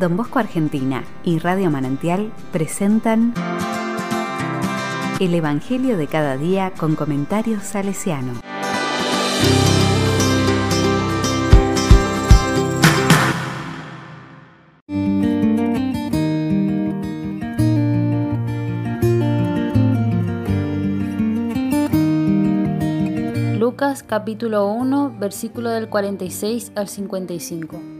Don Bosco Argentina y Radio Manantial presentan El Evangelio de cada día con comentarios salesiano. Lucas capítulo 1 versículo del 46 al 55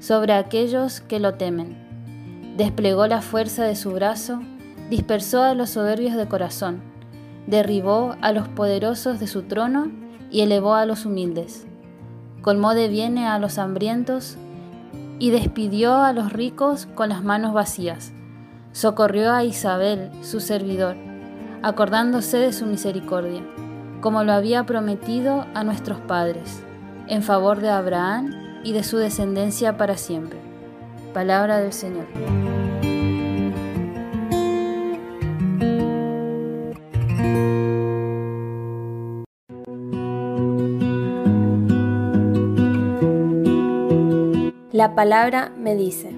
sobre aquellos que lo temen. Desplegó la fuerza de su brazo, dispersó a los soberbios de corazón, derribó a los poderosos de su trono y elevó a los humildes. Colmó de bienes a los hambrientos y despidió a los ricos con las manos vacías. Socorrió a Isabel, su servidor, acordándose de su misericordia, como lo había prometido a nuestros padres, en favor de Abraham y de su descendencia para siempre. Palabra del Señor. La palabra me dice,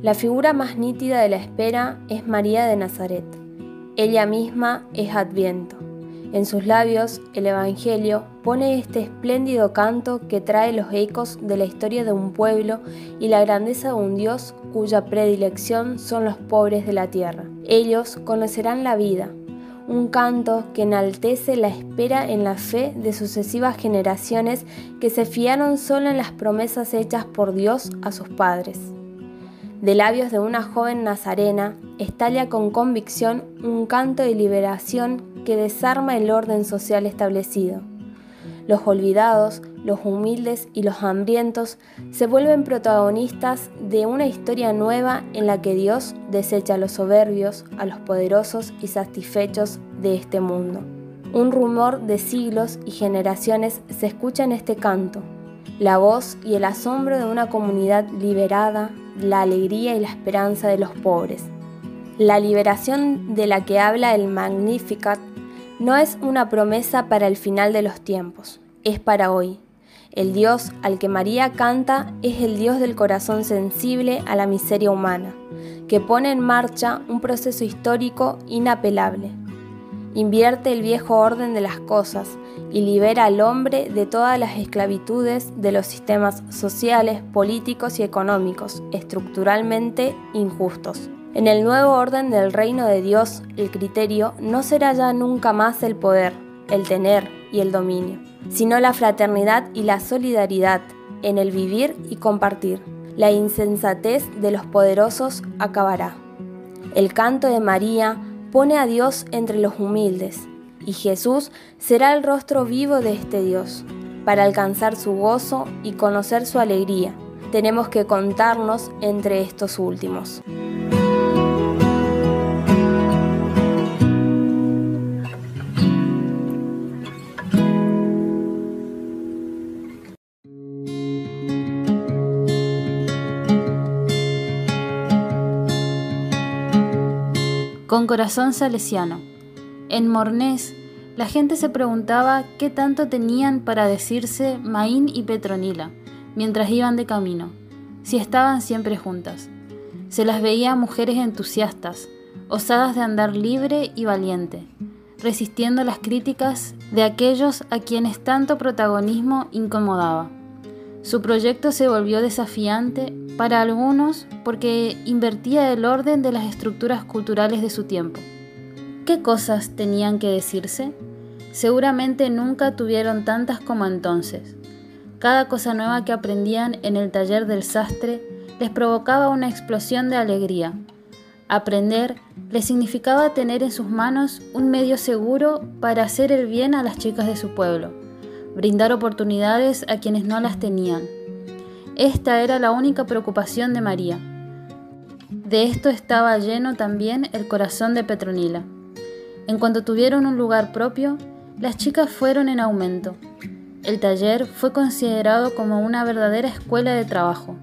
la figura más nítida de la espera es María de Nazaret. Ella misma es Adviento. En sus labios, el Evangelio pone este espléndido canto que trae los ecos de la historia de un pueblo y la grandeza de un Dios cuya predilección son los pobres de la tierra. Ellos conocerán la vida, un canto que enaltece la espera en la fe de sucesivas generaciones que se fiaron solo en las promesas hechas por Dios a sus padres. De labios de una joven nazarena, estalla con convicción un canto de liberación que desarma el orden social establecido. Los olvidados, los humildes y los hambrientos se vuelven protagonistas de una historia nueva en la que Dios desecha a los soberbios, a los poderosos y satisfechos de este mundo. Un rumor de siglos y generaciones se escucha en este canto, la voz y el asombro de una comunidad liberada, la alegría y la esperanza de los pobres. La liberación de la que habla el Magnificat no es una promesa para el final de los tiempos, es para hoy. El Dios al que María canta es el Dios del corazón sensible a la miseria humana, que pone en marcha un proceso histórico inapelable. Invierte el viejo orden de las cosas y libera al hombre de todas las esclavitudes de los sistemas sociales, políticos y económicos, estructuralmente injustos. En el nuevo orden del reino de Dios, el criterio no será ya nunca más el poder, el tener y el dominio, sino la fraternidad y la solidaridad en el vivir y compartir. La insensatez de los poderosos acabará. El canto de María pone a Dios entre los humildes, y Jesús será el rostro vivo de este Dios. Para alcanzar su gozo y conocer su alegría, tenemos que contarnos entre estos últimos. Con corazón salesiano. En Mornés, la gente se preguntaba qué tanto tenían para decirse Maín y Petronila mientras iban de camino, si estaban siempre juntas. Se las veía mujeres entusiastas, osadas de andar libre y valiente, resistiendo las críticas de aquellos a quienes tanto protagonismo incomodaba. Su proyecto se volvió desafiante para algunos porque invertía el orden de las estructuras culturales de su tiempo. ¿Qué cosas tenían que decirse? Seguramente nunca tuvieron tantas como entonces. Cada cosa nueva que aprendían en el taller del sastre les provocaba una explosión de alegría. Aprender les significaba tener en sus manos un medio seguro para hacer el bien a las chicas de su pueblo brindar oportunidades a quienes no las tenían. Esta era la única preocupación de María. De esto estaba lleno también el corazón de Petronila. En cuanto tuvieron un lugar propio, las chicas fueron en aumento. El taller fue considerado como una verdadera escuela de trabajo.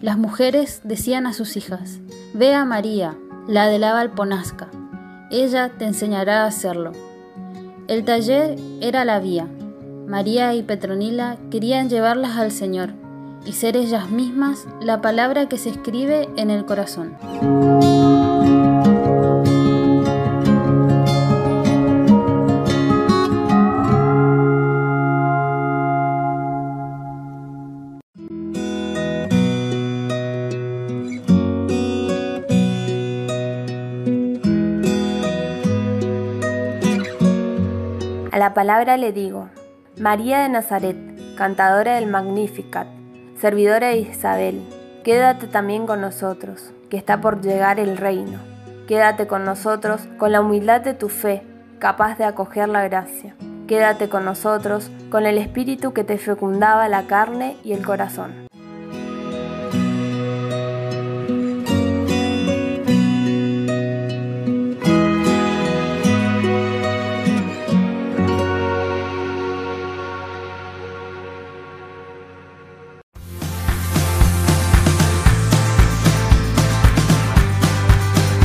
Las mujeres decían a sus hijas, Ve a María, la de la Valponasca. Ella te enseñará a hacerlo. El taller era la vía. María y Petronila querían llevarlas al Señor y ser ellas mismas la palabra que se escribe en el corazón. A la palabra le digo, María de Nazaret, cantadora del Magnificat, servidora de Isabel, quédate también con nosotros, que está por llegar el reino. Quédate con nosotros con la humildad de tu fe, capaz de acoger la gracia. Quédate con nosotros con el espíritu que te fecundaba la carne y el corazón.